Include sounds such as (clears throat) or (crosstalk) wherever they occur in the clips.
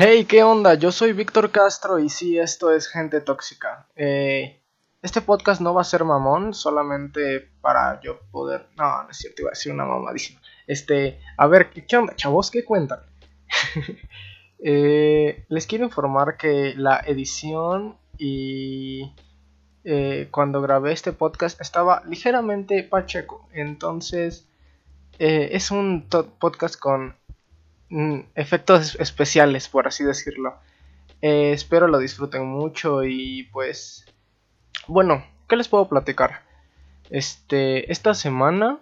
Hey, ¿qué onda? Yo soy Víctor Castro y sí, esto es Gente Tóxica. Eh, este podcast no va a ser mamón, solamente para yo poder... No, no es cierto, iba a decir una mamadísima. Este, a ver, ¿qué onda, chavos? ¿Qué cuentan? (laughs) Eh, les quiero informar que la edición y eh, cuando grabé este podcast estaba ligeramente pacheco. Entonces, es un podcast con Mm, efectos especiales, por así decirlo. Eh, espero lo disfruten mucho y pues... Bueno, ¿qué les puedo platicar? Este, esta semana...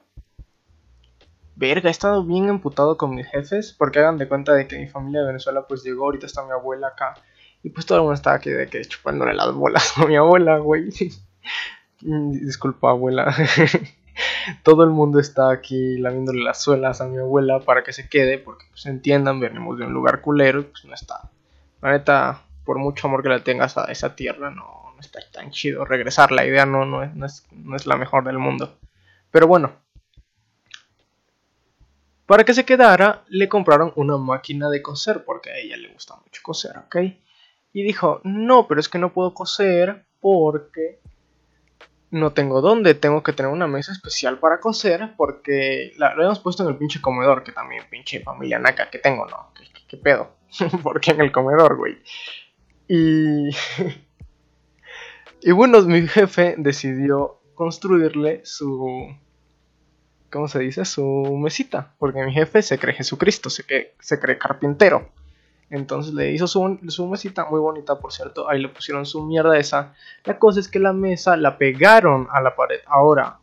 Verga, he estado bien emputado con mis jefes porque hagan de cuenta de que mi familia de Venezuela pues llegó, ahorita está mi abuela acá y pues todo el mundo está aquí de que chupándole las bolas (laughs) a mi abuela, güey. (laughs) Disculpa, abuela. (laughs) (laughs) todo el mundo está aquí lamiéndole las suelas a mi abuela para que se quede, porque pues entiendan, venimos de un lugar culero y pues no está. La neta, por mucho amor que le tengas a esa tierra, no, no está tan chido regresar. La idea no, no, es, no, es, no es la mejor del mundo. Pero bueno. Para que se quedara, le compraron una máquina de coser, porque a ella le gusta mucho coser, ¿ok? Y dijo, no, pero es que no puedo coser porque no tengo dónde, tengo que tener una mesa especial para coser porque la, lo hemos puesto en el pinche comedor, que también pinche familia naca que tengo, ¿no? ¿Qué, pedo? (laughs) ¿Por qué en el comedor, güey? Y... (laughs) y bueno, mi jefe decidió construirle su... ¿Cómo se dice? Su mesita, porque mi jefe se cree Jesucristo, se cree, se cree carpintero. Entonces le hizo su, su, mesita, muy bonita por cierto. Ahí le pusieron su mierda esa. La cosa es que la mesa la pegaron a la pared. Ahora,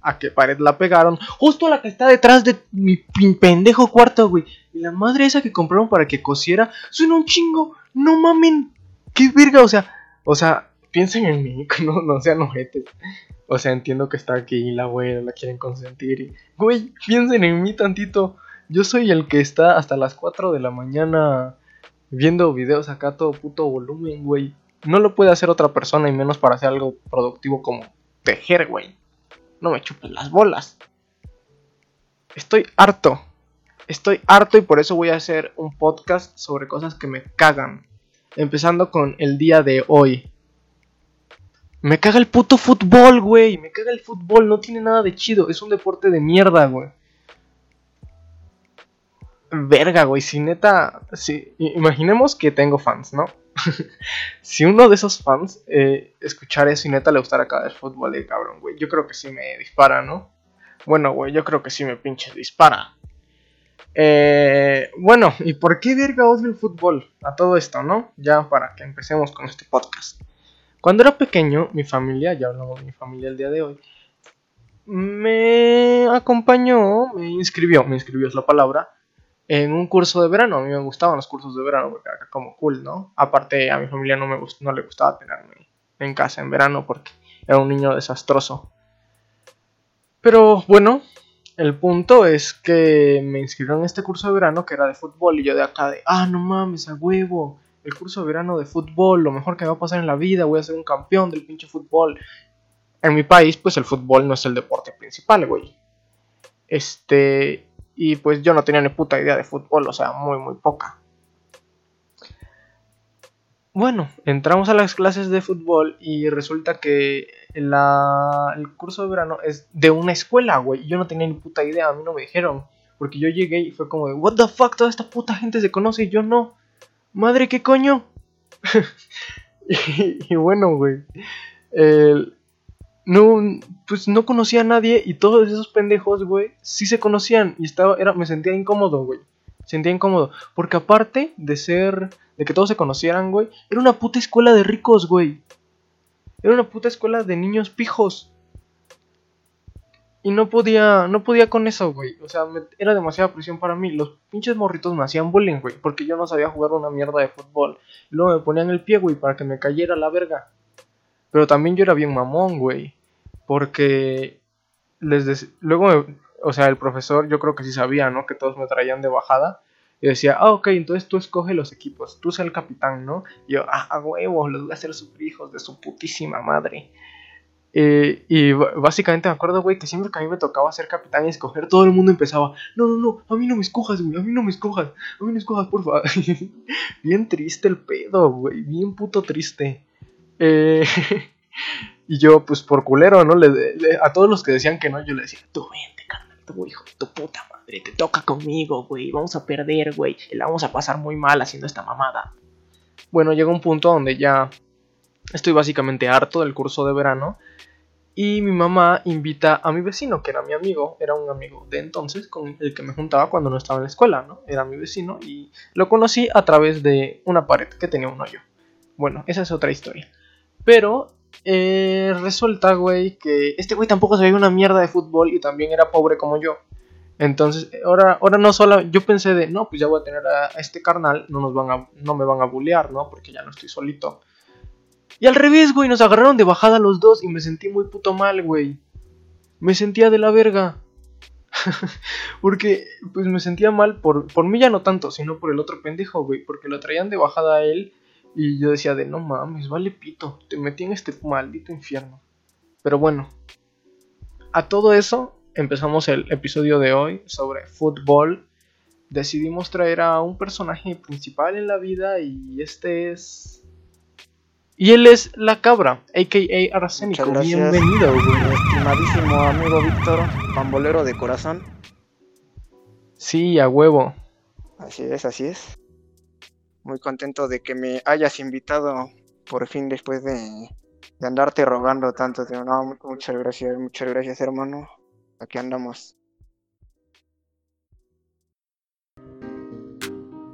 ¿a qué pared la pegaron? Justo a la que está detrás de mi pendejo cuarto, güey. Y la madre esa que compraron para que cosiera. Suena un chingo. No mamen. Qué verga. O sea, o sea, piensen en mí. (laughs) No, no sean ojetes. O sea, entiendo que está aquí la abuela, la quieren consentir. Güey, piensen en mí tantito. Yo soy el que está hasta las 4 de la mañana viendo videos acá todo puto volumen, güey. No lo puede hacer otra persona y menos para hacer algo productivo como tejer, güey. No me chupen las bolas. Estoy harto. Estoy harto y por eso voy a hacer un podcast sobre cosas que me cagan. Empezando con el día de hoy. Me caga el puto fútbol, güey. Me caga el fútbol. No tiene nada de chido. Es un deporte de mierda, güey. Verga, güey, si neta, si, imaginemos que tengo fans, ¿no? (laughs) si uno de esos fans eh, escuchara eso y neta le gustara cada fútbol de cabrón, güey, yo creo que sí me dispara, ¿no? Bueno, güey, yo creo que sí me pinche dispara. Eh, bueno, ¿y por qué verga odio el fútbol? A todo esto, ¿no? Ya para que empecemos con este podcast. Cuando era pequeño, mi familia, ya hablamos de mi familia el día de hoy, me acompañó, me inscribió, me inscribió es la palabra, en un curso de verano. A mí me gustaban los cursos de verano porque era como cool, ¿no? Aparte, a mi familia no, me no le gustaba tenerme en casa en verano porque era un niño desastroso. Pero bueno, el punto es que me inscribieron en este curso de verano que era de fútbol y yo de acá de, ah, no mames, a huevo, el curso de verano de fútbol, lo mejor que me va a pasar en la vida, voy a ser un campeón del pinche fútbol. En mi país, pues el fútbol no es el deporte principal, güey. Este, y pues yo no tenía ni puta idea de fútbol, o sea, muy, muy poca. Bueno, entramos a las clases de fútbol y resulta que la, el curso de verano es de una escuela, güey. Yo no tenía ni puta idea, a mí no me dijeron. Porque yo llegué y fue como de, what the fuck, toda esta puta gente se conoce y yo no. Madre, ¿qué coño? (laughs) y, y, bueno, güey. El, no, pues no conocía a nadie y todos esos pendejos, güey, sí se conocían y estaba, era, me sentía incómodo, güey. Sentía incómodo, porque aparte de ser, de que todos se conocieran, güey, era una puta escuela de ricos, güey. Era una puta escuela de niños pijos. Y no podía, no podía con eso, güey. O sea, era demasiada presión para mí. Los pinches morritos me hacían bullying, güey, porque yo no sabía jugar una mierda de fútbol. Y luego me ponían el pie, güey, para que me cayera la verga. Pero también yo era bien mamón, güey. Porque les luego, o sea, el profesor yo creo que sí sabía, ¿no? Que todos me traían de bajada. Y decía, ah, ok, entonces tú escoge los equipos, tú sé el capitán, ¿no? Y yo, ah, a huevo, los voy a hacer sus hijos de su putísima madre. Y básicamente me acuerdo, güey, que siempre que a mí me tocaba ser capitán y escoger, todo el mundo empezaba, no, no, no, a mí no me escojas, güey, a mí no me escojas, a mí no me escojas, por favor. (laughs) bien triste el pedo, güey, bien puto triste. Eh, (laughs) y yo, pues por culero, ¿no? a todos los que decían que no, yo le decía, tú vente, carnal, tú hijo tu puta madre, te toca conmigo, güey, vamos a perder, güey, la vamos a pasar muy mal haciendo esta mamada. Bueno, llegó un punto donde ya estoy básicamente harto del curso de verano y mi mamá invita a mi vecino, que era mi amigo, era un amigo de entonces con el que me juntaba cuando no estaba en la escuela, ¿no? Era mi vecino y lo conocí a través de una pared que tenía un hoyo. Bueno, esa es otra historia. Pero eh, resulta, güey, que este güey tampoco sabía una mierda de fútbol y también era pobre como yo. Entonces, ahora, ahora no solo, yo pensé de, no, pues ya voy a tener a, este carnal, no, nos van a, no me van a bullear, ¿no? Porque ya no estoy solito. Y al revés, güey, nos agarraron de bajada los dos y me sentí muy puto mal, güey. Me sentía de la verga. (laughs) porque, pues me sentía mal por, por mí ya no tanto, sino por el otro pendejo, güey. Porque lo traían de bajada a él y yo decía de, no mames, vale pito, te metí en este maldito infierno. Pero bueno, a todo eso empezamos el episodio de hoy sobre fútbol. Decidimos traer a un personaje principal en la vida y este es y él es La Cabra, a.k.a. Arsénico. Bienvenido, güey. Estimadísimo amigo Víctor, pambolero de corazón. Sí, a huevo. Así es, así es. Muy contento de que me hayas invitado por fin después de, andarte rogando tanto. No, muchas gracias, muchas gracias hermano. Aquí andamos.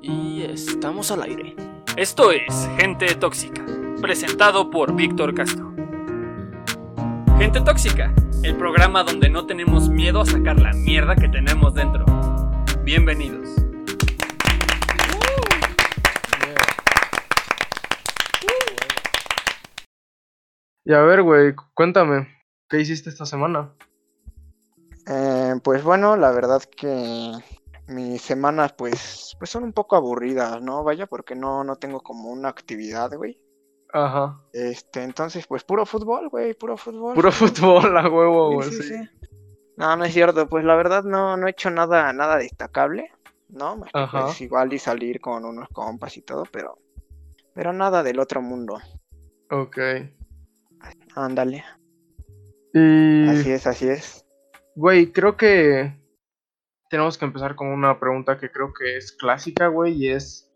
Y estamos al aire. Esto es Gente Tóxica presentado por Víctor Castro. Gente Tóxica, el programa donde no tenemos miedo a sacar la mierda que tenemos dentro. Bienvenidos. Y a ver, güey, cuéntame, ¿qué hiciste esta semana? Eh, pues bueno, la verdad que mis semanas pues, pues son un poco aburridas, ¿no? Vaya, porque no, no tengo como una actividad, güey. Ajá. Este, entonces, pues puro fútbol, güey, puro fútbol. Puro fútbol, a huevo, güey. Sí, sí, No, no es cierto, pues la verdad no, no he hecho nada, nada destacable, ¿no? Más que pues, igual y salir con unos compas y todo, pero, pero nada del otro mundo. Ok. Ándale. Y... Así es, así es. Güey, creo que tenemos que empezar con una pregunta que creo que es clásica, güey, y es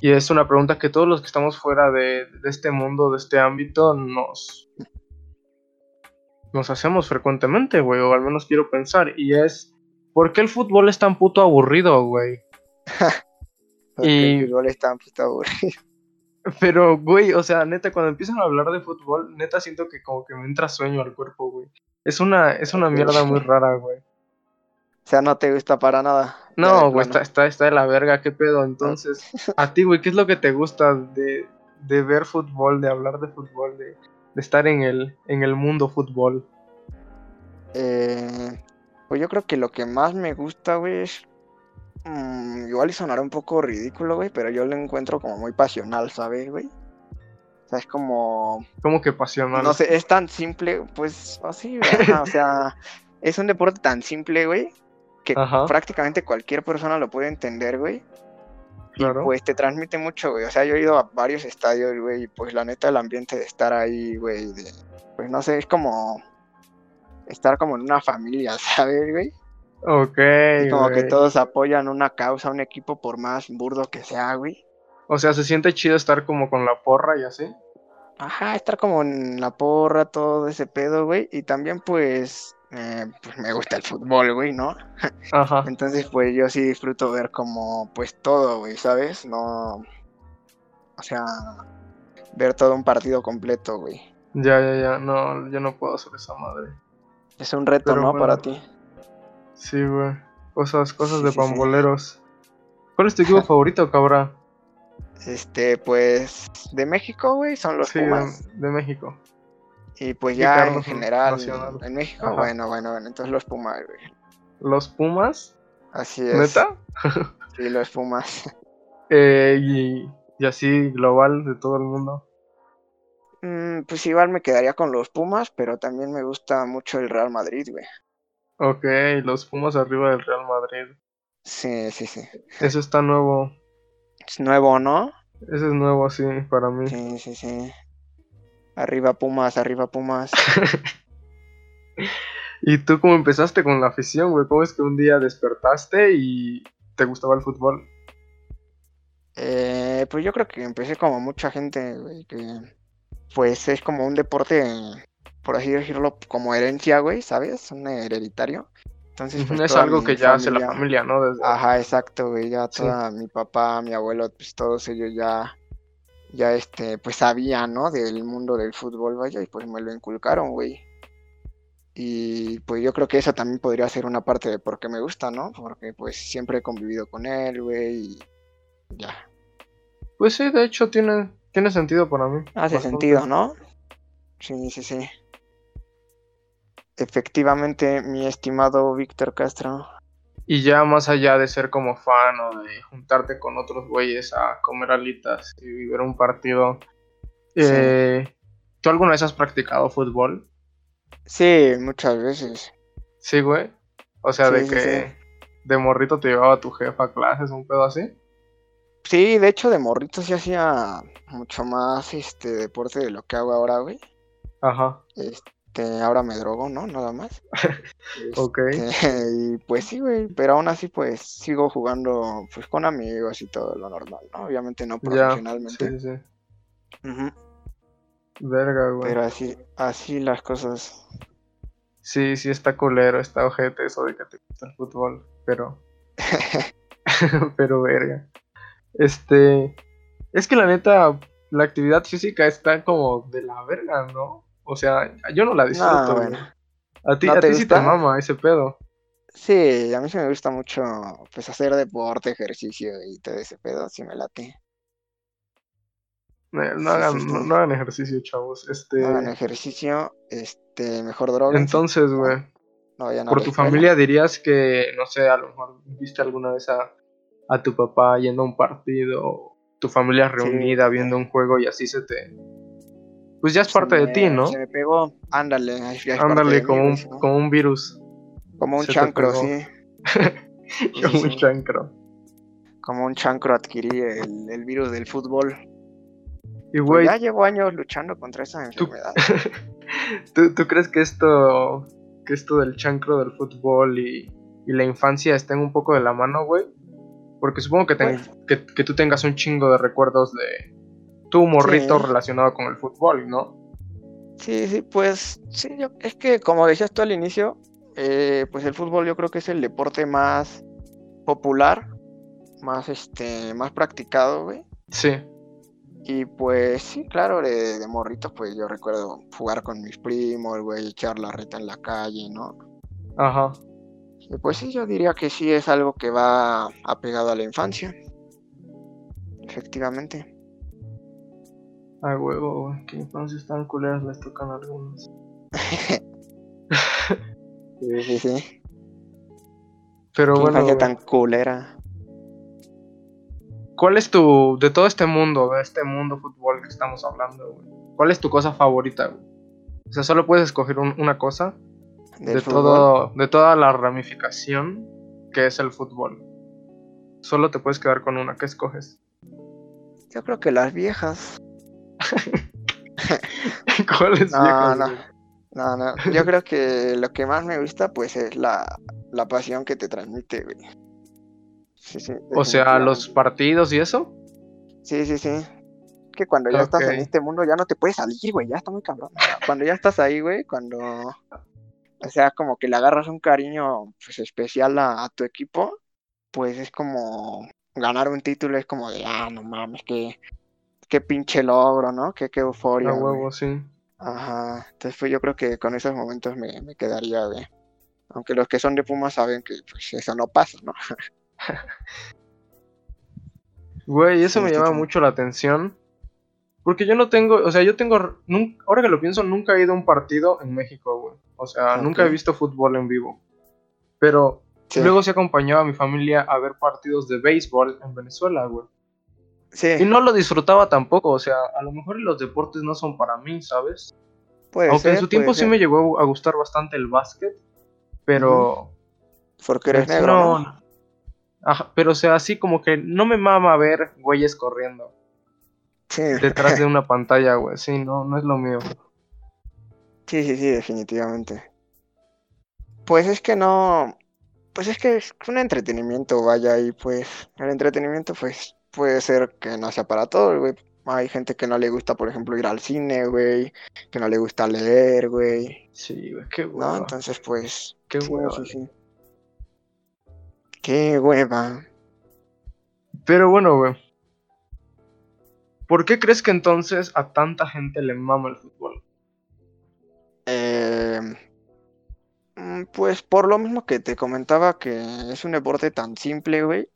y es una pregunta que todos los que estamos fuera de, este mundo, de este ámbito, nos, nos hacemos frecuentemente, güey, o al menos quiero pensar. Y es, ¿por qué el fútbol es tan puto aburrido, güey? (laughs) y... el fútbol es tan puto aburrido. Pero, güey, o sea, neta, cuando empiezan a hablar de fútbol, neta siento que como que me entra sueño al cuerpo, güey. Es una, es una mierda muy rara, güey. O sea, no te gusta para nada. No, güey, está, está, está, de la verga, qué pedo. Entonces, (laughs) a ti, güey, ¿qué es lo que te gusta de, de ver fútbol, de hablar de fútbol, de, de, estar en el, en el mundo fútbol? Eh, pues yo creo que lo que más me gusta, güey, es. Mm, igual y sonará un poco ridículo, güey, pero yo lo encuentro como muy pasional, ¿sabes, güey? O sea, es como. ¿Cómo que pasional? No sé, es tan simple, pues, así, o sea, (laughs) es un deporte tan simple, güey, que prácticamente cualquier persona lo puede entender, güey. Claro. Y pues te transmite mucho, güey. O sea, yo he ido a varios estadios, güey, y pues la neta el ambiente de estar ahí, güey, de, pues no sé, es como estar como en una familia, (laughs) ¿sabes, güey? Ok. Como que todos apoyan una causa, un equipo, por más burdo que sea, güey. O sea, se siente chido estar como con la porra y así. Ajá, estar como en la porra, todo ese pedo, güey. Y también, pues, eh, pues me gusta el fútbol, güey, ¿no? (laughs) Ajá. Entonces, pues yo sí disfruto ver como, pues todo, güey, ¿sabes? No. O sea, ver todo un partido completo, güey. Ya, ya, ya, no, yo no puedo hacer esa madre. Es un reto, ¿no? Para ti. Sí, güey. Cosas, cosas de pamboleros. ¿Cuál es tu equipo (laughs) favorito, cabra? Este, pues, de México, güey, son los Pumas. De, de México. Y pues ya en general, en México, bueno, bueno, bueno, entonces los Pumas, güey. ¿Los Pumas? Así es. ¿Neta? (laughs) sí, los Pumas. (laughs) Eh, y, así global de todo el mundo. Mm, pues igual me quedaría con los Pumas, pero también me gusta mucho el Real Madrid, güey. Ok, los Pumas arriba del Real Madrid. Sí, sí, sí. Eso está nuevo. Es nuevo, ¿no? Ese es nuevo, sí, para mí. Sí, sí, sí. Arriba Pumas, arriba Pumas. (laughs) ¿Y tú cómo empezaste con la afición, güey? ¿Cómo es que un día despertaste y te gustaba el fútbol? Eh, pues yo creo que empecé como mucha gente, güey, que pues es como un deporte, por así decirlo, como herencia, güey, ¿sabes? Un hereditario. Entonces, pues, es algo que ya hace la familia, ¿no? Ajá, exacto, güey, ya toda mi papá, mi abuelo, pues todos ellos ya, ya este, pues sabían, ¿no? Del mundo del fútbol, vaya, y pues me lo inculcaron, güey. Y pues yo creo que eso también podría ser una parte de por qué me gusta, ¿no? Porque pues siempre he convivido con él, güey, y ya. Pues sí, de hecho tiene, tiene sentido para mí. Hace sentido, ¿no? Sí, sí, sí. Efectivamente, mi estimado Víctor Castro. Y ya más allá de ser como fan o de juntarte con otros güeyes a comer alitas y vivir un partido, eh, ¿tú alguna vez has practicado fútbol? Sí, muchas veces. Sí, güey. O sea, de que de morrito te llevaba tu jefa a clases, un pedo así. Sí, de hecho de morrito sí hacía mucho más este deporte de lo que hago ahora, güey. Ajá. Este, ahora me drogo, ¿no? Nada más. (laughs) ok. Este, (laughs) y pues sí, güey, pero aún así pues sigo jugando pues con amigos y todo lo normal, ¿no? Obviamente no profesionalmente. sí, sí. Verga, güey. Pero así, así las cosas. Sí, sí está culero, está ojete eso de que te gusta el fútbol, pero... (laughs) pero verga. Este... Es que la neta, la actividad física está como de la verga, ¿no? O sea, yo no la disfruto, A ti, a ti sí te mama ese pedo. Sí, a mí sí me gusta mucho pues hacer deporte, ejercicio y todo ese pedo, sí me late. No, hagan, no, hagan ejercicio, chavos. Este... No hagan ejercicio, este, mejor droga. Entonces, güey. por tu familia dirías que, no sé, a lo mejor viste alguna vez a, a tu papá yendo a un partido, tu familia reunida viendo un juego y así se te... Pues ya es parte de ti, ¿no? Se me pegó, ándale. Ándale, como, un, como un virus. Como un chancro, (laughs) sí. como un chancro. Como un chancro adquirí el, el virus del fútbol. Y pues ya llevo años luchando contra esa enfermedad. (laughs) ¿Tú, ¿Tú, crees que esto, que esto del chancro del fútbol y, y, la infancia estén un poco de la mano, güey? Porque supongo que, pues que, que, tú tengas un chingo de recuerdos de tu morrito relacionado con el fútbol, ¿no? Sí, sí, pues sí, yo, es que como decías tú al inicio, eh, pues el fútbol yo creo que es el deporte más popular, más este, más practicado, güey. Sí. Y pues sí, claro, de, morritos, pues yo recuerdo jugar con mis primos, güey, echar la reta en la calle, ¿no? Ajá. Y pues sí, yo diría que sí es algo que va apegado a la infancia. Efectivamente. Ay, huevo, güey, que infancias tan culeras les tocan a algunos. sí, sí, sí. Pero ¿Qué bueno. Infancia tan culera. ¿Cuál es tu, de todo este mundo, de este mundo fútbol que estamos hablando, güey? ¿Cuál es tu cosa favorita, güey? O sea, solo puedes escoger una cosa de, todo, de toda la ramificación que es el fútbol. Solo te puedes quedar con una. ¿Qué escoges? Yo creo que las viejas. (laughs) ¿Cuáles no? No. no, no. Yo creo que lo que más me gusta, pues, es la, la pasión que te transmite, güey o sea, los partidos y eso. Sí, sí, sí. Que cuando ya estás en este mundo ya no te puedes salir, güey, ya está muy cabrón. Cuando ya estás ahí, güey, cuando... O sea, como que le agarras un cariño pues, especial a, tu equipo, pues es como ganar un título, es como de, ah, no mames, qué, qué pinche logro, ¿no? Qué, qué euforia. A huevo, sí. Ajá, entonces pues, yo creo que con esos momentos me, me quedaría, güey. Aunque los que son de Puma saben que pues eso no pasa, ¿no? (laughs) Güey, eso me llama mucho la atención. Porque yo no tengo, o sea, yo tengo, ahora que lo pienso, nunca he ido a un partido en México, güey. O sea, nunca he visto fútbol en vivo. Pero luego se acompañaba a mi familia a ver partidos de béisbol en Venezuela, güey. Sí. Y no lo disfrutaba tampoco, o sea, a lo mejor los deportes no son para mí, ¿sabes? Aunque en su tiempo sí me llegó a gustar bastante el básquet, pero... Porque eres negro, Ajá, pero o sea, así como que no me mama ver güeyes corriendo. Sí. Detrás de (laughs) una pantalla, güey. Sí, no, no es lo mío. Sí, sí, sí, definitivamente. Pues es que no. Pues es que es un entretenimiento, vaya, y pues el entretenimiento, pues puede ser que no sea para todo, güey. Hay gente que no le gusta, por ejemplo, ir al cine, güey. Que no le gusta leer, güey. Sí, güey, qué hueva. ¿No? Entonces, pues. Qué hueva. Sí, sí. Qué hueva. Pero bueno, güey. ¿Por qué crees que entonces a tanta gente le mama el fútbol? Eh, pues por lo mismo que te comentaba que es un deporte tan simple, güey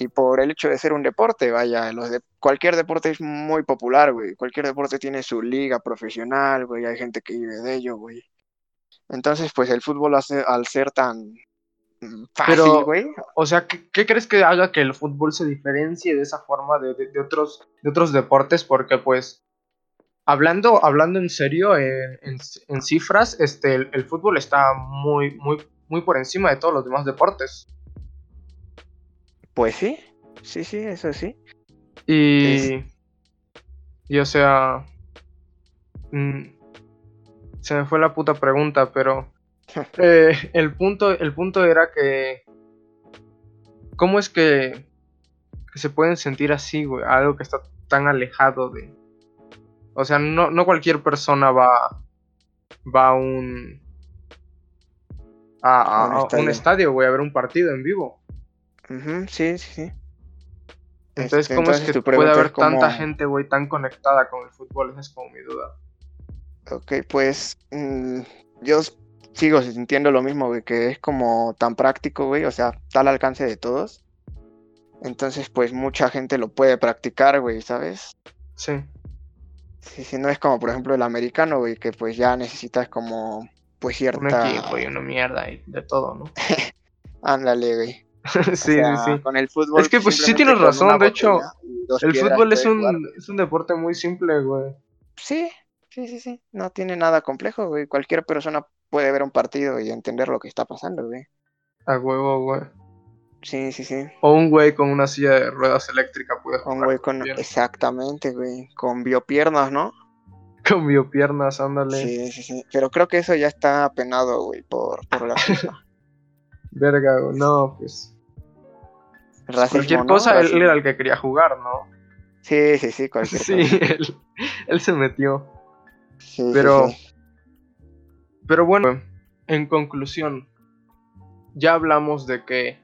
y por el hecho de ser un deporte, vaya, los de, cualquier deporte es muy popular, güey. Cualquier deporte tiene su liga profesional, güey. Hay gente que vive de ello, güey. Entonces, pues el fútbol hace, al ser tan mm, fácil, güey. O sea, ¿qué, crees que haga que el fútbol se diferencie de esa forma de, de, otros, de otros deportes? Porque, pues, hablando, hablando en serio, en, en, cifras, este, el, el, fútbol está muy, muy, muy por encima de todos los demás deportes. Pues sí, sí, sí, eso sí. Y. Y o sea. Mm, se me fue la puta pregunta, pero. (laughs) Eh, el, punto, el punto era que. ¿Cómo es que, que se pueden sentir así, güey? Algo que está tan alejado de. O sea, no, no cualquier persona va. Va a un. A, un estadio, güey, a ver un partido en vivo sí, sí, sí. Entonces, este, ¿cómo es que puede haber tanta gente, güey, tan conectada con el fútbol? Esa es como mi duda. Ok, pues mm, yo sigo sintiendo lo mismo, güey, que es como tan práctico, güey, o sea, está al alcance de todos. Entonces, pues mucha gente lo puede practicar, güey, ¿sabes? Sí. Sí, sí, no es como, por ejemplo, el americano, güey, que pues ya necesitas como, pues cierta... Un equipo y una mierda y de todo, ¿no? (laughs) Ándale, güey. (laughs) sí, sí, sí. Con el fútbol. Es que pues sí tienes razón, de hecho, el fútbol es un, es un deporte muy simple, güey. Sí, sí, sí, sí. No tiene nada complejo, güey. Cualquier persona puede ver un partido y entender lo que está pasando, güey. A huevo, güey. Sí, sí, sí. O un güey con una silla de ruedas eléctrica puede jugar. Un güey con. Exactamente, güey. Con biopiernas, ¿no? Con biopiernas, ándale. Sí, sí, sí. Pero creo que eso ya está penado, güey, por, por la (laughs) FIFA. Verga, no, pues. cualquier cosa, él, era el que quería jugar, ¿no? Sí, sí, sí, cualquier sí, cosa. Él, él se metió. Sí, pero. Pero bueno, en conclusión, ya hablamos de que.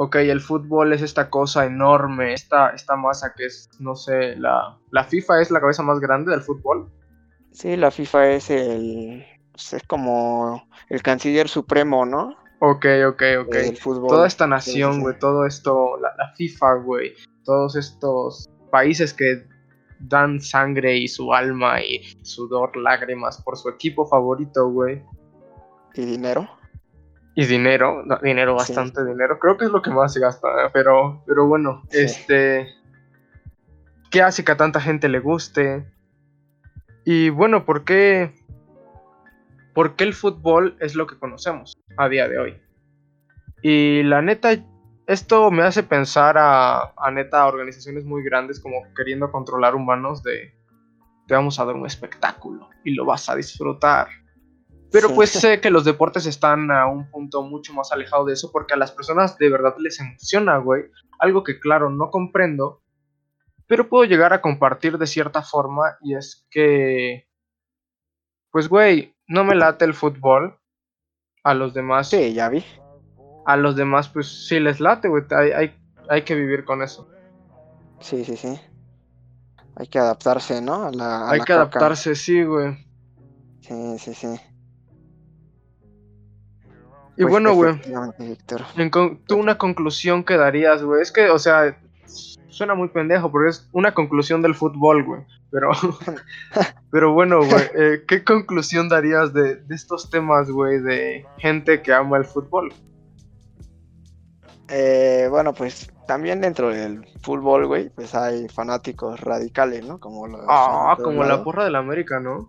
Ok, el fútbol es esta cosa enorme, esta, esta masa que es, no sé, la, la FIFA es la cabeza más grande del fútbol. Sí, la FIFA es el. Pues, es como el canciller supremo, ¿no? Ok, ok, ok. Toda esta nación, güey, todo esto, la, FIFA, güey, todos estos países que dan sangre y su alma y sudor, lágrimas por su equipo favorito, güey. ¿Y dinero? Y dinero, dinero, bastante dinero. Creo que es lo que más se gasta, pero, pero bueno, este... ¿Qué hace que a tanta gente le guste? Y bueno, ¿por qué por qué el fútbol es lo que conocemos a día de hoy. Y la neta, esto me hace pensar a, a neta organizaciones muy grandes como queriendo controlar humanos de te vamos a dar un espectáculo y lo vas a disfrutar. Pero pues sé que los deportes están a un punto mucho más alejado de eso porque a las personas de verdad les emociona, güey. Algo que claro, no comprendo, pero puedo llegar a compartir de cierta forma y es que, pues güey, no me late el fútbol. A los demás. Sí, ya vi. A los demás, pues sí les late, güey. Hay, hay, que vivir con eso. Sí, sí, sí. Hay que adaptarse, ¿no? A la, hay que adaptarse, sí, güey. Sí, sí, sí. Y pues, bueno, güey. Tú una conclusión que darías, güey. Es que, o sea, suena muy pendejo, porque es una conclusión del fútbol, güey. Pero, (laughs) pero bueno, güey, eh, ¿qué conclusión darías de, estos temas, güey, de gente que ama el fútbol? Eh, bueno, pues también dentro del fútbol, güey, pues hay fanáticos radicales, ¿no? Como ah, como la porra del América, ¿no?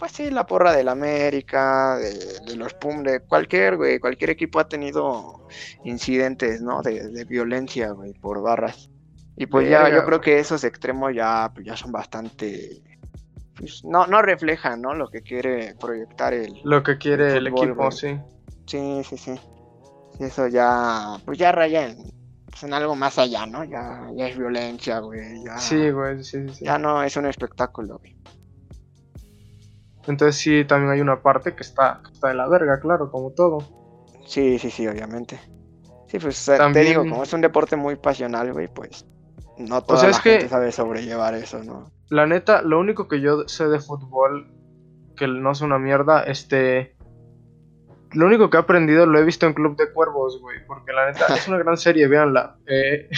pues sí, la porra del América, de, los Pum, de cualquier, güey, cualquier equipo ha tenido incidentes, ¿no? De, violencia, güey, por barras. Y pues ya, yo creo que esos extremos ya, pues ya son bastante, pues, no, no reflejan, ¿no? Lo que quiere proyectar el... Lo que quiere el, equipo, sí. Sí, sí, sí. Eso ya, pues ya raya en, pues en algo más allá, ¿no? Ya, ya es violencia, güey. Ya, sí, güey, sí, sí. Ya no es un espectáculo, güey. Entonces sí, también hay una parte que está, está de la verga, claro, como todo. Sí, sí, sí, obviamente. Sí, pues te digo, como es un deporte muy pasional, güey, pues no toda la gente sabe sobrellevar eso, ¿no? La neta, lo único que yo sé de fútbol, que no es una mierda, este... Lo único que he aprendido lo he visto en Club de Cuervos, güey, porque la neta es una gran serie, véanla. Eh,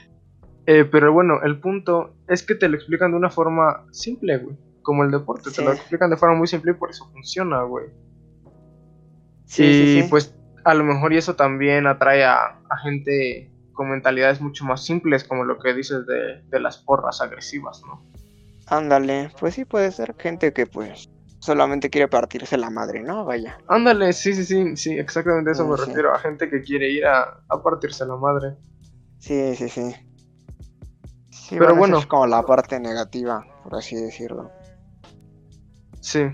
(laughs) eh, pero bueno, el punto es que te lo explican de una forma simple, güey como el deporte, te lo explican de forma muy simple y por eso funciona, güey. Sí, y pues a lo mejor y eso también atrae a, gente con mentalidades mucho más simples, como lo que dices de, las porras agresivas, ¿no? Ándale, pues sí puede ser gente que pues solamente quiere partirse la madre, ¿no? Vaya. Ándale, sí, sí, sí, sí, exactamente eso me refiero, a gente que quiere ir a, partirse la madre. Sí, sí, sí. Pero bueno, es como la parte negativa, por así decirlo. Sí.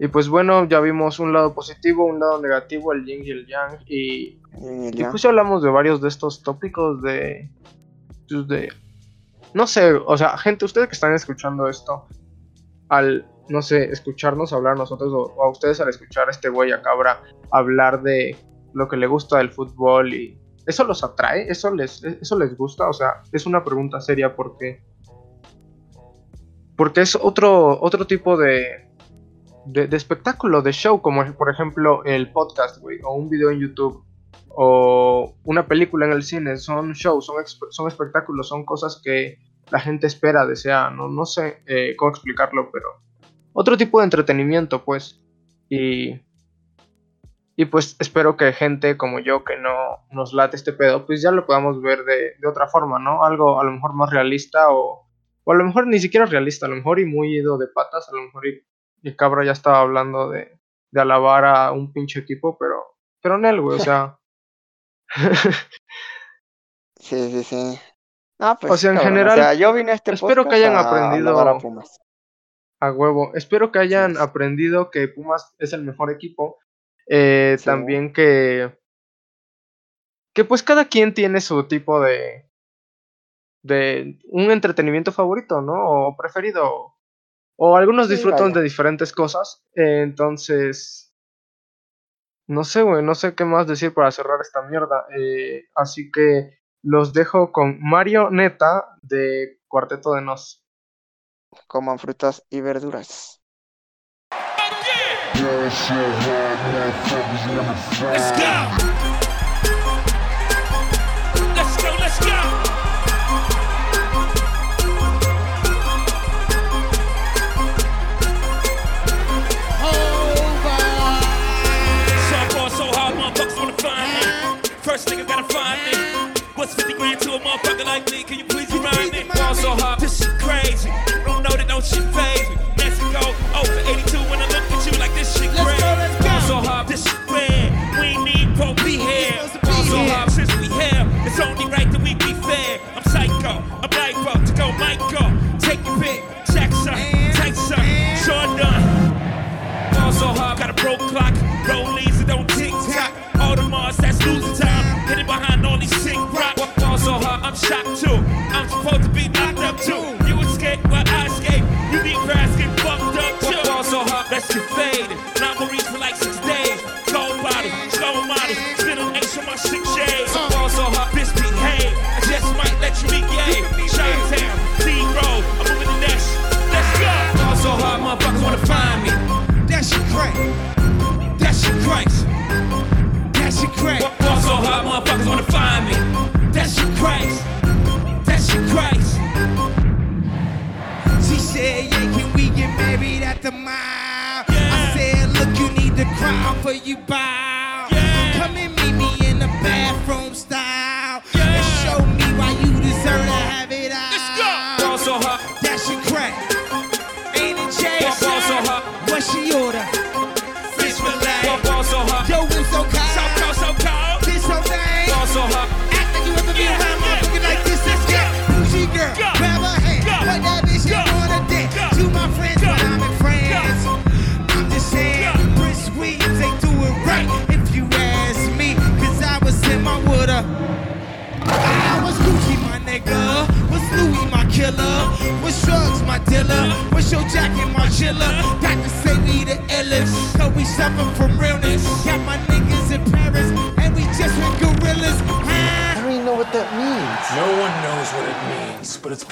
Y pues bueno, ya vimos un lado positivo, un lado negativo, el yin y el yang. Y, y pues hablamos de varios de estos tópicos de, pues, de... No sé, o sea, gente, ustedes que están escuchando esto, al, no sé, escucharnos hablar nosotros, o, a ustedes al escuchar a este güey a cabra hablar de lo que le gusta del fútbol y... ¿Eso los atrae? ¿Eso les, ¿Eso les gusta? O sea, es una pregunta seria porque porque es otro, otro tipo de, de, espectáculo, de show, como por ejemplo el podcast, güey, o un video en YouTube, o una película en el cine. Son shows, son, son espectáculos, son cosas que la gente espera, desea, no, no sé eh, cómo explicarlo, pero otro tipo de entretenimiento, pues. Y, y pues espero que gente como yo que no nos late este pedo, pues ya lo podamos ver de, de otra forma, ¿no? Algo a lo mejor más realista o o a lo mejor ni siquiera realista, a lo mejor y muy ido de patas, a lo mejor y, y Cabra ya estaba hablando de, de, alabar a un pinche equipo, pero, pero en él, güey, o sea. (laughs) sí, sí, sí. Ah, pues, o sea, en general, o sea, yo vine a este espero que hayan aprendido a, Pumas. a huevo. Espero que hayan aprendido que Pumas es el mejor equipo. Eh, También que que pues cada quien tiene su tipo de, de un entretenimiento favorito, ¿no? O preferido. O algunos disfrutan de diferentes cosas. entonces, no sé, güey, no sé qué más decir para cerrar esta mierda. Eh, así que los dejo con Mario Neta de Cuarteto de Nos. Coman frutas y verduras. First What's 50 grand to a motherfucker like me? Can you please remind me? Ball so hard, this shit crazy. Don't know that don't shit phase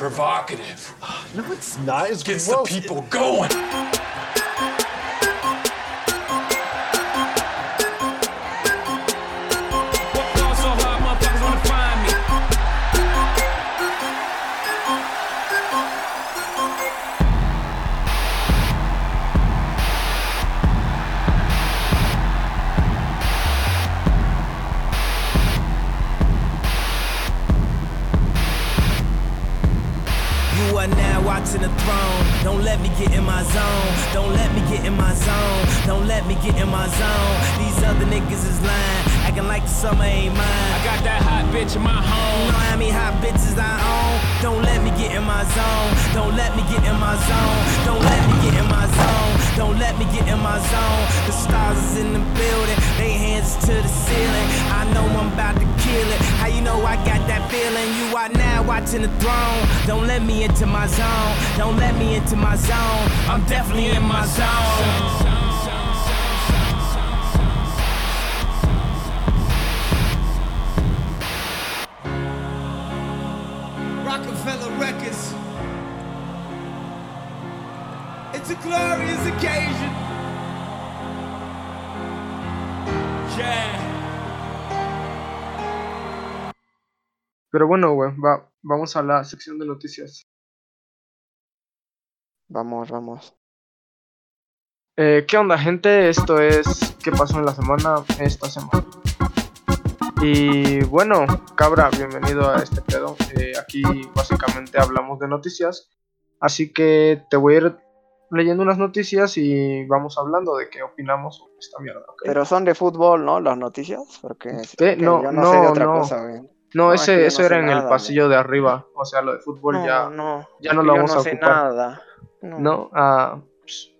provocative. no, it's not. It gets gross. the people going. Get in my zone. Don't let me get in my zone. Don't let me get in my zone. These other niggas is lying, acting like the summer ain't mine. I got that hot bitch in my home. You know how many hot bitches I own? Don't let me get in my zone. Don't let me get in my zone. Don't let me get in my zone. Don't let me get in my zone. The stars is in the building, they hands to the ceiling. I know I'm about to kill it. How you know I got feeling? You are now watching the throne. Don't let me into my zone. Don't let me into my zone. I'm definitely in my zone. Rockefeller Records. It's a glorious occasion. Yeah. Pero bueno, güey, va, vamos a la sección de noticias. Vamos, vamos. Eh, ¿Qué onda, gente? Esto es ¿Qué pasó en la semana? Esta semana. Y bueno, cabra, bienvenido a este pedo. Eh, aquí básicamente hablamos de noticias. Así que te voy a ir leyendo unas noticias y vamos hablando de qué opinamos sobre esta mierda. Pero son de fútbol, ¿no? Las noticias. Porque, no, no, no, otra no. Cosa, no, ese, eso era en el pasillo de arriba. O sea, lo de fútbol ya, no, ya no lo vamos a ocupar. Nada. No, ah, pues,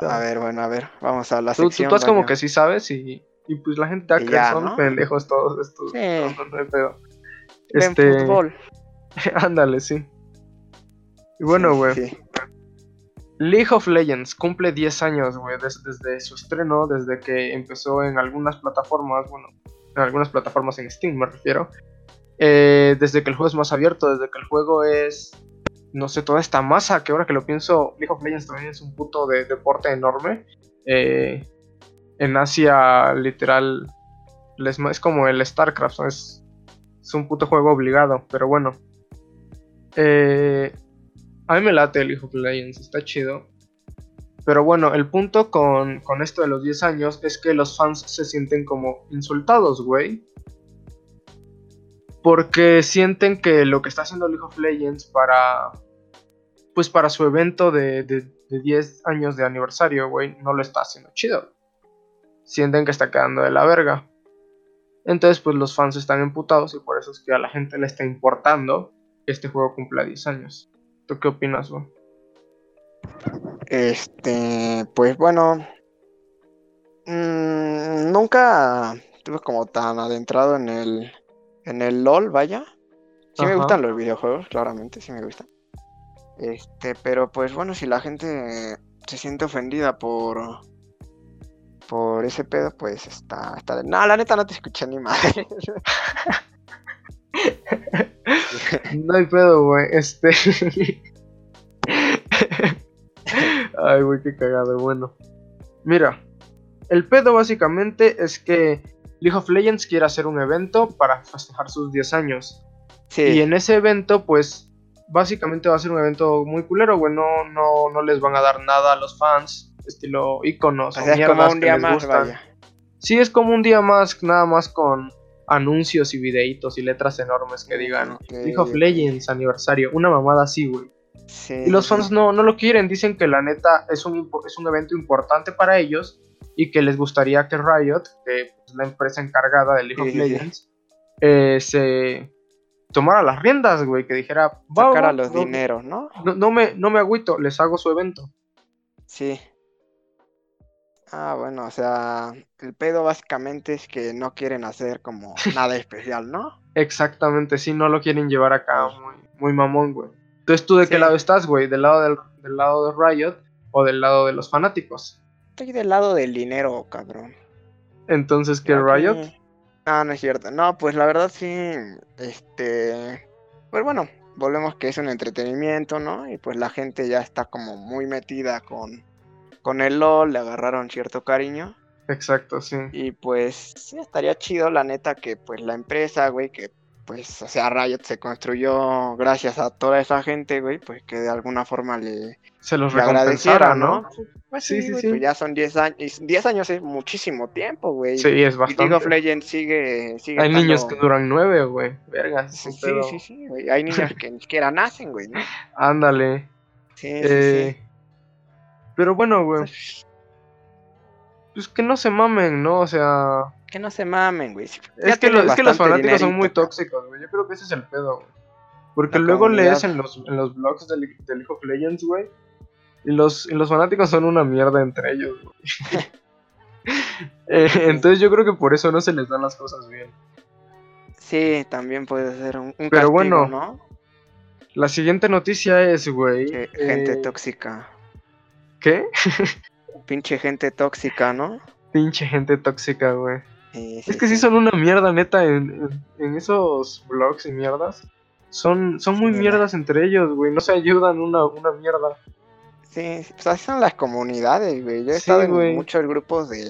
a ver, bueno, a ver, vamos a la tú, sección. Tú, tú como que sí sabes y, y pues la gente te que son pendejos todos estos. Sí. Este... fútbol. (laughs) Ándale, sí. Y bueno, güey. League of Legends cumple 10 años, güey, desde su estreno, desde que empezó en algunas plataformas, bueno, en algunas plataformas en Steam me refiero. Eh, desde que el juego es más abierto, desde que el juego es no sé, toda esta masa, que ahora que lo pienso, League of Legends también es un puto de deporte enorme. Eh, en Asia, literal, es como el StarCraft, es, es un puto juego obligado, pero bueno. Eh, a mí me late el League of Legends, está chido. Pero bueno, el punto con, con esto de los 10 años es que los fans se sienten como insultados, güey porque sienten que lo que está haciendo League of Legends para pues para su evento de, de, 10 años de aniversario, güey, no lo está haciendo chido. Sienten que está quedando de la verga. Entonces, pues los fans están emputados y por eso es que a la gente le está importando que este juego cumpla 10 años. ¿Tú qué opinas, güey? Este, pues bueno, mmm, nunca estuve como tan adentrado en el en el LOL, vaya. Sí me gustan los videojuegos, claramente, sí me gustan. Este, pero pues bueno, si la gente se siente ofendida por por ese pedo, pues está, está de... No, la neta no te escuché ni madre. (laughs) no hay pedo, güey. Este. (laughs) Ay, güey, qué cagado. Bueno. Mira. El pedo básicamente es que League of Legends quiere hacer un evento para festejar sus 10 años. Y en ese evento, pues, básicamente va a ser un evento muy culero, güey. No, no, no les van a dar nada a los fans, estilo iconos o, es como un día más, Vaya. Sí, es como un día más, nada más con anuncios y videitos y letras enormes que digan League of Legends aniversario, una mamada así, güey. Y los fans no, no lo quieren, dicen que la neta es un, es un evento importante para ellos y que les gustaría que Riot, que es la empresa encargada de League of Legends, eh, se tomara las riendas, güey, que dijera, sacara los dineros, ¿no? ¿no? me, no me agüito, les hago su evento. Sí. Ah, bueno, o sea, el pedo básicamente es que no quieren hacer como (laughs) nada especial, ¿no? Exactamente, sí, no lo quieren llevar a cabo muy mamón, güey. Entonces, ¿tú de qué lado estás, güey? ¿Del lado del, del lado de Riot o del lado de los fanáticos? Estoy del lado del dinero, cabrón. Entonces, ¿qué Riot? Ah, no es cierto. No, pues la verdad sí, este... Pues bueno, volvemos que es un entretenimiento, ¿no? Y pues la gente ya está como muy metida con, con el LOL, le agarraron cierto cariño. Exacto, sí. Y pues sí, estaría chido, la neta, que pues la empresa, güey, que pues, o sea, Riot se construyó gracias a toda esa gente, güey, pues que de alguna forma le, se los agradeciera, ¿no? Pues sí, sí, sí, Pues ya son 10 años, 10 años es muchísimo tiempo, güey. Sí, es bastante. Y League of Legends sigue, sigue Hay niños que duran 9, güey, verga. Sí, sí, sí, güey. Hay niños que ni siquiera nacen, güey, ¿no? Ándale. Sí, sí, eh... sí. Pero bueno, güey. Pues, pues que no se mamen, ¿no? O sea... Que no se mamen, güey. Es que, es que los fanáticos son muy tóxicos, güey. Yo creo que ese es el pedo, güey. Porque luego lees en los, en los blogs de, League of Legends, güey. Y los, y los fanáticos son una mierda entre ellos, güey. (laughs) eh, entonces yo creo que por eso no se les dan las cosas bien. Sí, también puede ser un, un Pero castigo, bueno, ¿no? La siguiente noticia es, güey. gente eh, tóxica. ¿Qué? (laughs) Pinche gente tóxica, ¿no? Pinche gente tóxica, güey. Es que sí, son una mierda, neta, en, en, esos blogs y mierdas. Son, son muy mierdas entre ellos, güey. No se ayudan una, una mierda. Sí, pues así son las comunidades, güey. Yo he estado en muchos grupos de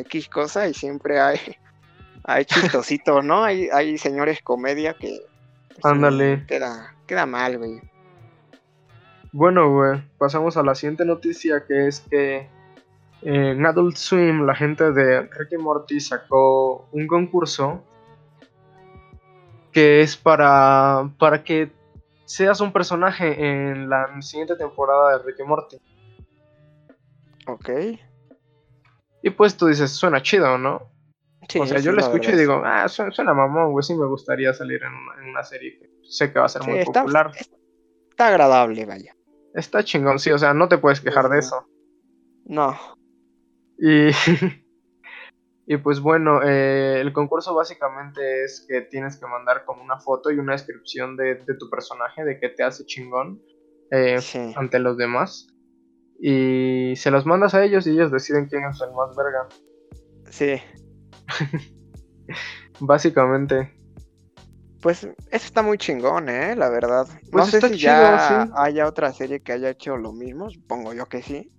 X cosa y siempre hay, (laughs) hay chistositos, ¿no? Hay, hay señores comedia que... Pues, Ándale. queda, queda mal, güey. Bueno, güey, pasamos a la siguiente noticia que es que en Adult Swim la gente de Ricky Morty sacó un concurso que es para, para que seas un personaje en la siguiente temporada de Ricky Morty. Ok. Y pues tú dices, suena chido, ¿no? Sí, o sea, yo lo escucho y digo, ah, suena, mamón, güey, sí me gustaría salir en una, en una serie que sé que va a ser muy popular. Está agradable, vaya. Está chingón, sí, o sea, no te puedes quejar de eso. No. Y, (laughs) y pues bueno, eh, el concurso básicamente es que tienes que mandar como una foto y una descripción de, tu personaje, de qué te hace chingón eh, ante los demás. Y se los mandas a ellos y ellos deciden quién es el más verga. Sí. (laughs) básicamente. Pues eso está muy chingón, ¿eh? La verdad. Pues no sé si ya haya otra serie que haya hecho lo mismo, supongo yo que sí.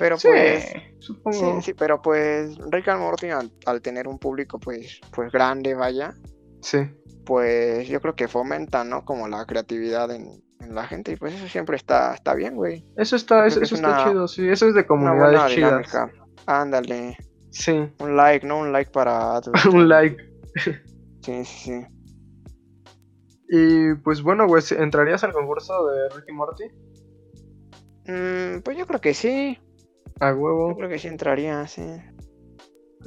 Pero pues. Supongo. Sí, sí, pero pues Rick and Morty al, tener un público pues, pues grande, vaya. Sí. Pues yo creo que fomenta, ¿no? Como la creatividad en, la gente. Y pues eso siempre está, está bien, güey. Eso está, eso, está chido, sí. Eso es de comunidades chidas. Ándale. Sí. Un like, ¿no? Un like para. (laughs) un like. sí, sí, sí. Y pues bueno, güey, ¿entrarías al concurso de Ricky Morty? Mm, pues yo creo que sí. A huevo. Yo creo que sí entraría, sí.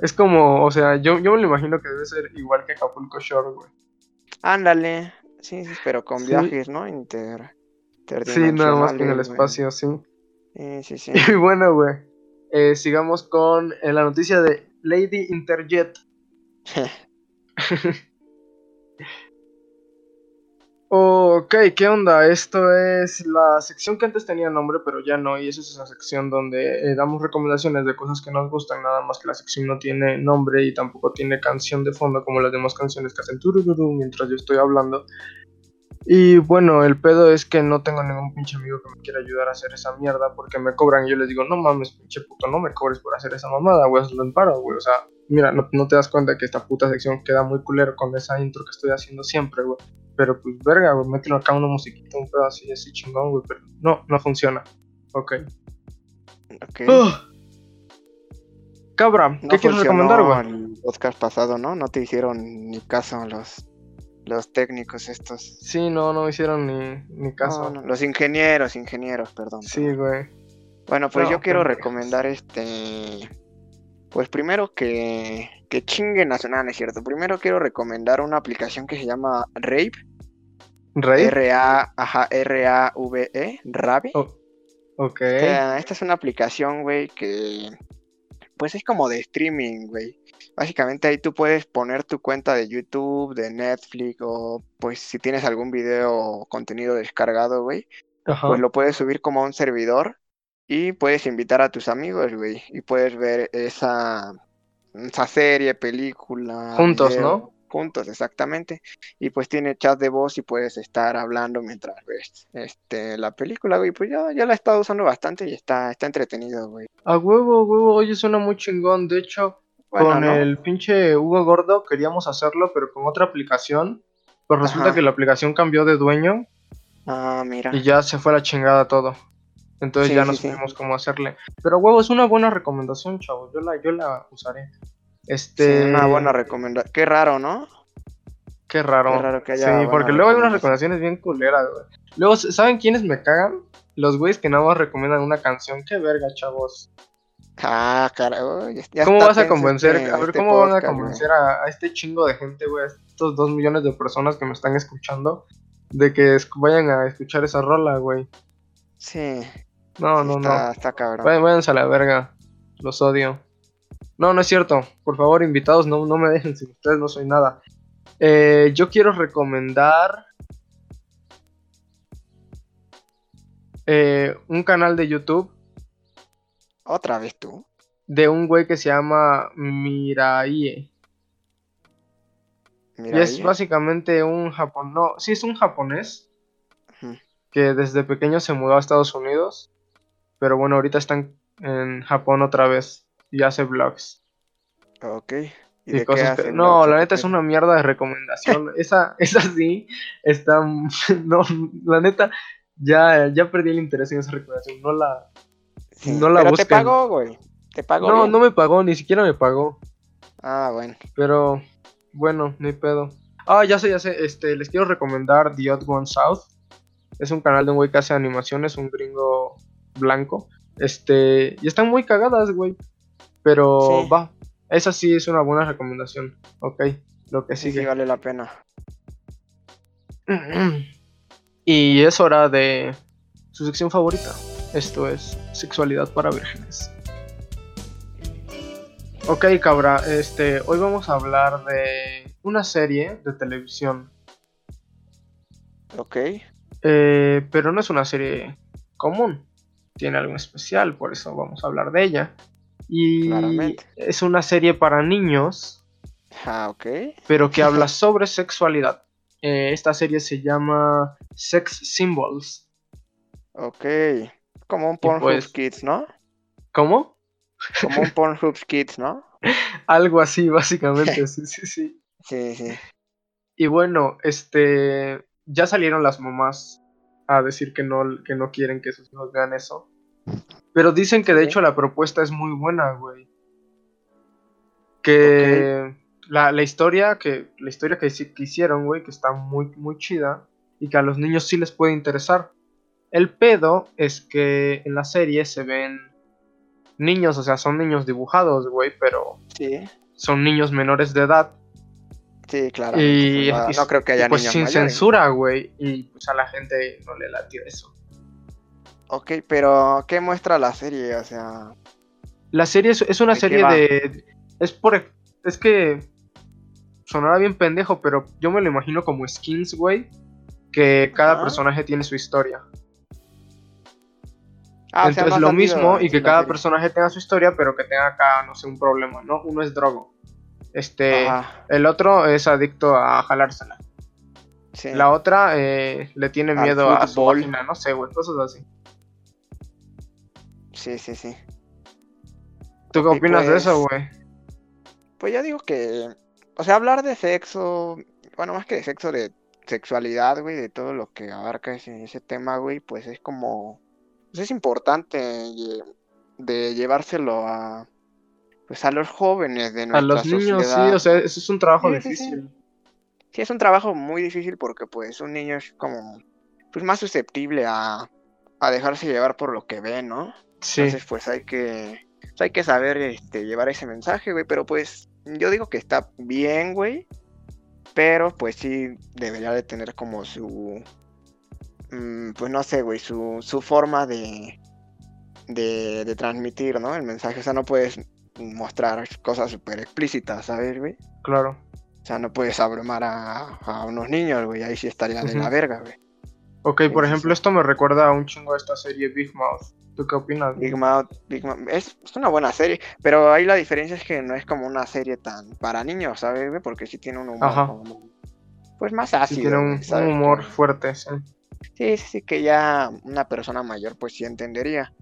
Es como, o sea, yo, yo me lo imagino que debe ser igual que Acapulco Shore, güey. Ándale. Sí, sí, pero con viajes, ¿no? Inter, sí, nada más que en el espacio, sí. Sí, sí, sí. (laughs) Y bueno, güey. Eh, sigamos con eh, la noticia de Lady Interjet. (laughs) Ok, ¿qué onda? Esto es la sección que antes tenía nombre, pero ya no, y esa es esa sección donde eh, damos recomendaciones de cosas que nos gustan, nada más que la sección no tiene nombre y tampoco tiene canción de fondo como las demás canciones que hacen turururu mientras yo estoy hablando. Y bueno, el pedo es que no tengo ningún pinche amigo que me quiera ayudar a hacer esa mierda porque me cobran y yo les digo, no mames, pinche puto, no me cobres por hacer esa mamada, güey, hazlo en paro, güey. O sea, mira, no, no, te das cuenta que esta puta sección queda muy culero con esa intro que estoy haciendo siempre, güey. Pero pues verga, güey, mételo acá una musiquita, un pedo así, así chingón, güey. Pero no, no funciona. Ok. Ok. Cabra, ¿qué quieres recomendar, güey? El podcast pasado, ¿no? No te hicieron ni caso los, los técnicos estos. Sí, no, no hicieron ni, ni caso. los ingenieros, ingenieros, perdón. Sí, güey. Bueno, pues yo quiero recomendar este. Pues primero que que chinguen a nada, es cierto. Primero quiero recomendar una aplicación que se llama Rave. ¿Rave? R-A, ajá, R-A-V-E, Rave. Oh, ok. esta es una aplicación, güey, que pues es como de streaming, güey. básicamente ahí tú puedes poner tu cuenta de YouTube, de Netflix o pues si tienes algún video o contenido descargado, güey, pues lo puedes subir como a un servidor y puedes invitar a tus amigos, güey, y puedes ver esa, esa serie, película. Juntos, ¿no? Juntos, exactamente. Y pues tiene chat de voz y puedes estar hablando mientras ves este, la película, güey. Pues ya, ya la he estado usando bastante y está, está entretenido, güey. A huevo, huevo, oye, suena muy chingón. De hecho, con el pinche Hugo Gordo queríamos hacerlo, pero con otra aplicación. Pues resulta que la aplicación cambió de dueño. Ah, mira. Y ya se fue a la chingada todo. Entonces ya no sabemos cómo hacerle. Pero huevo, es una buena recomendación, chavos. Yo la, yo la usaré. Este. una buena recomendación. Qué raro, ¿no? Qué raro. Qué raro que haya sí, porque luego hay unas recomendaciones bien culeras, güey. Luego, ¿saben quiénes me cagan? Los güeyes que nada más recomiendan una canción. Qué verga, chavos. Ah, carajo. ¿Cómo vas a convencer? a ver, este ¿cómo van a convencer a, a, este chingo de gente, güey? A estos dos millones de personas que me están escuchando. De que vayan a escuchar esa rola, güey. Sí. No, no, no. Está cabrón. Váyanse a la verga. Los odio. No, no es cierto. Por favor, invitados, no, no me dejen sin ustedes, no soy nada. Eh, yo quiero recomendar eh, un canal de YouTube. ¿Otra vez tú? De un güey que se llama Mirai. Y es básicamente un japonés. No, sí, es un japonés. Que desde pequeño se mudó a Estados Unidos. Pero bueno, ahorita están en Japón otra vez y hace vlogs. Ok. ¿Y, cosas no, la neta es una mierda de recomendación. (laughs) esa, esa sí está. (laughs) no, la neta, ya, ya perdí el interés en esa recomendación. No la. no la Pero te pagó, güey. Te pagó. No, no me pagó, ni siquiera me pagó. Ah, bueno. Pero, bueno, ni pedo. Ah, ya sé, ya sé. Este, les quiero recomendar The Odd One South. Es un canal de un güey que hace animaciones, un gringo blanco. Este, y están muy cagadas, güey. Pero va, esa sí es una buena recomendación. Ok, lo que sigue. Sí, vale la pena. (clears throat) Y es hora de su sección favorita. Esto es sexualidad para vírgenes. Ok, cabra, este, hoy vamos a hablar de una serie de televisión. Ok. Eh, pero no es una serie común tiene algo especial, por eso vamos a hablar de ella. Y es una serie para niños. Ah, ok. Pero que habla (laughs) sobre sexualidad. Eh, esta serie se llama Sex Symbols. Ok. Como un Pornhub pues Kids, ¿no? ¿Cómo? Como un Pornhub Kids, ¿no? (laughs) Algo así, básicamente, (laughs) sí, sí, sí. Sí, sí. Y bueno, este. Ya salieron las mamás a decir que no, que no quieren que sus hijos vean eso. Pero dicen que de hecho la propuesta es muy buena, güey. Que la, historia que la historia que, hicieron, güey, que está muy muy chida y que a los niños sí les puede interesar. El pedo es que en la serie se ven niños, o sea, son niños dibujados, güey, pero son niños menores de edad Sí, claro. Y, no, creo que haya Pues sin censura, güey. Y pues a la gente no le latió eso. Ok, pero ¿qué muestra la serie? O sea. La serie es, una serie de. Es por. Es que. Sonará bien pendejo, pero yo me lo imagino como skins, güey. Que cada personaje tiene su historia. Ah, Entonces lo mismo y que cada personaje tenga su historia, pero que tenga acá, no sé, un problema, ¿no? Uno es drogo. Este, el otro es adicto a jalársela. La otra eh, le tiene miedo a su vagina, no sé, güey, cosas así. Sí, sí, sí. ¿Tú qué opinas de eso, pues, güey? Pues ya digo que, o sea, hablar de sexo, bueno, más que de sexo, de sexualidad, güey, de todo lo que abarca ese, ese tema, güey, pues es como, pues es importante de llevárselo a, pues a los jóvenes de nuestra A los niños, sí, o sea, eso es un trabajo difícil. Sí, es un trabajo muy difícil porque pues un niño es como pues más susceptible a, a dejarse llevar por lo que ve, ¿no? Sí. Entonces pues hay que pues, hay que saber este llevar ese mensaje, güey, pero pues yo digo que está bien, güey, pero pues sí debería de tener como su mm, pues no sé, güey, su, su forma de, de, de transmitir, ¿no? El mensaje, o sea, no puedes mostrar cosas súper explícitas, ¿sabes, güey? Claro. O sea, no puedes abrumar a, unos niños, güey, ahí sí estaría de la verga, güey. Ok, por ejemplo, esto me recuerda a un chingo de esta serie Big Mouth. ¿Tú qué opinas? Big Mouth, Big Mouth. Es, una buena serie, pero ahí la diferencia es que no es como una serie tan para niños, ¿sabes? güey? Porque sí tiene un humor pues más ácido. tiene un, humor fuerte, sí. Sí, sí, que ya una persona mayor pues sí entendería.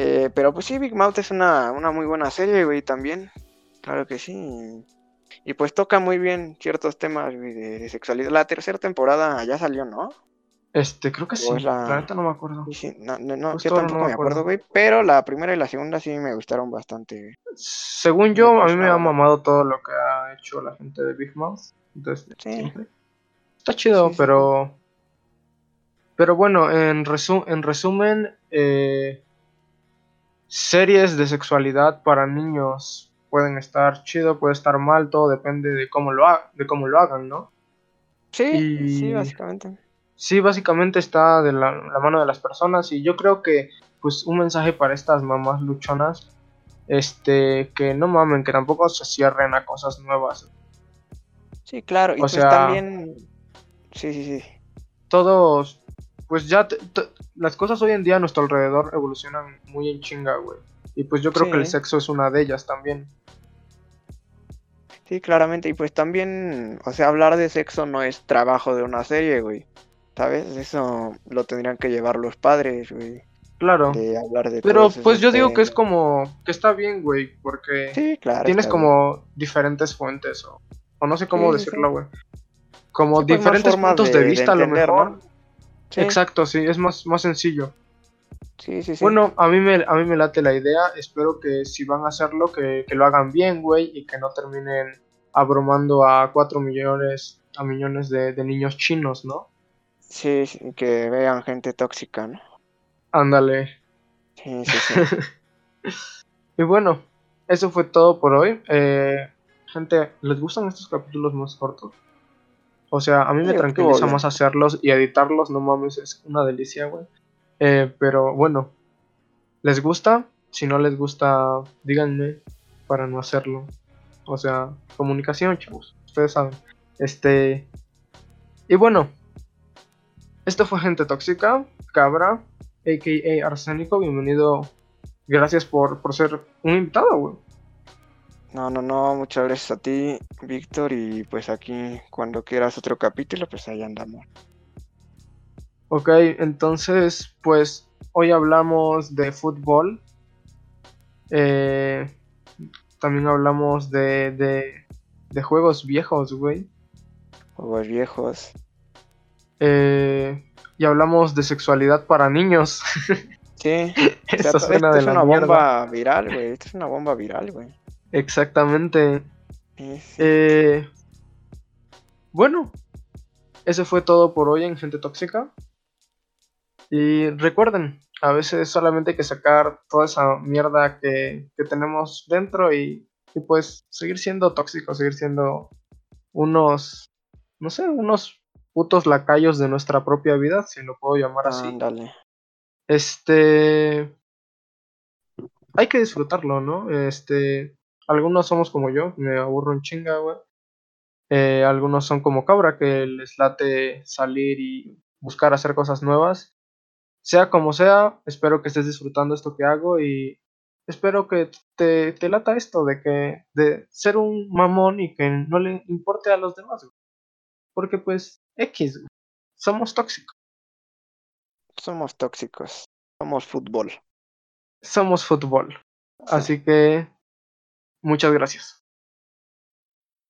Eh, pero pues sí, Big Mouth es una, una muy buena serie, güey, también. Claro que sí. Y pues toca muy bien ciertos temas de, sexualidad. La tercera temporada ya salió, ¿no? Este, creo que sí. La... la no me acuerdo. Sí, no, no, yo tampoco me acuerdo, güey. Pero la primera y la segunda sí me gustaron bastante. Según yo, a mí me ha mamado todo lo que ha hecho la gente de Big Mouth. Entonces, sí. Está chido, pero. Pero bueno, en, en resumen, eh, series de sexualidad para niños pueden estar chido, puede estar mal, todo depende de cómo lo, de cómo lo hagan, ¿no? Sí, sí, básicamente. Sí, básicamente está de la, mano de las personas y yo creo que pues un mensaje para estas mamás luchonas, este, que no mamen, que tampoco se cierren a cosas nuevas. Sí, claro, y pues también... Sí, sí, sí. Todos, pues ya las cosas hoy en día a nuestro alrededor evolucionan muy en chinga, güey. Y pues yo creo que el sexo es una de ellas también. Sí, claramente. Y pues también, o sea, hablar de sexo no es trabajo de una serie, güey. ¿Sabes? Eso lo tendrían que llevar los padres, güey. Claro. Pero pues yo digo que es como que está bien, güey, porque sí, claro, tienes como diferentes fuentes o, o, no sé cómo decirlo, güey. Como pues, diferentes puntos de, vista a lo mejor. Exacto, sí, es más, más sencillo. Sí, sí, sí. Bueno, a mí, me, a mí me late la idea. Espero que si van a hacerlo, que, lo hagan bien, güey, y que no terminen abrumando a 4 millones, a millones de, niños chinos, ¿no? Sí, sí, que vean gente tóxica, ¿no? Ándale. Sí, sí, sí. (laughs) y bueno, eso fue todo por hoy. Eh, gente, ¿les gustan estos capítulos más cortos? O sea, a mí me tranquiliza más hacerlos y editarlos, no mames, es una delicia, güey. Eh, pero bueno, ¿les gusta? Si no les gusta, díganme para no hacerlo. O sea, comunicación, chavos. Ustedes saben. Este. Y bueno, esto fue Gente Tóxica, Cabra, a.k.a. Arsénico. Bienvenido. Gracias por, por ser un invitado, güey. No, no, no, muchas gracias a ti, Víctor, y pues aquí cuando quieras otro capítulo, pues ahí andamos. Ok, entonces, pues hoy hablamos de fútbol. Eh, también hablamos de, de, de, juegos viejos, güey. Juegos viejos. Eh, y hablamos de sexualidad para niños. (laughs) Sí. Suena de es una bomba viral, güey. Esto es una bomba viral, güey. Exactamente. Eh, bueno, eso fue todo por hoy en Gente Tóxica. Y recuerden, a veces solamente hay que sacar toda esa mierda que, tenemos dentro y, pues seguir siendo tóxicos, seguir siendo unos, no sé, unos putos lacayos de nuestra propia vida, si lo puedo llamar así. Dale. Este... Hay que disfrutarlo, ¿no? Este... Algunos somos como yo, me aburro en chinga, güey. Eh, algunos son como Cabra, que les late salir y buscar hacer cosas nuevas. Sea como sea, espero que estés disfrutando esto que hago y espero que te, te lata esto de que de ser un mamón y que no le importe a los demás. Porque pues X, somos tóxicos. Somos tóxicos. Somos fútbol. Somos fútbol. Así que Muchas gracias.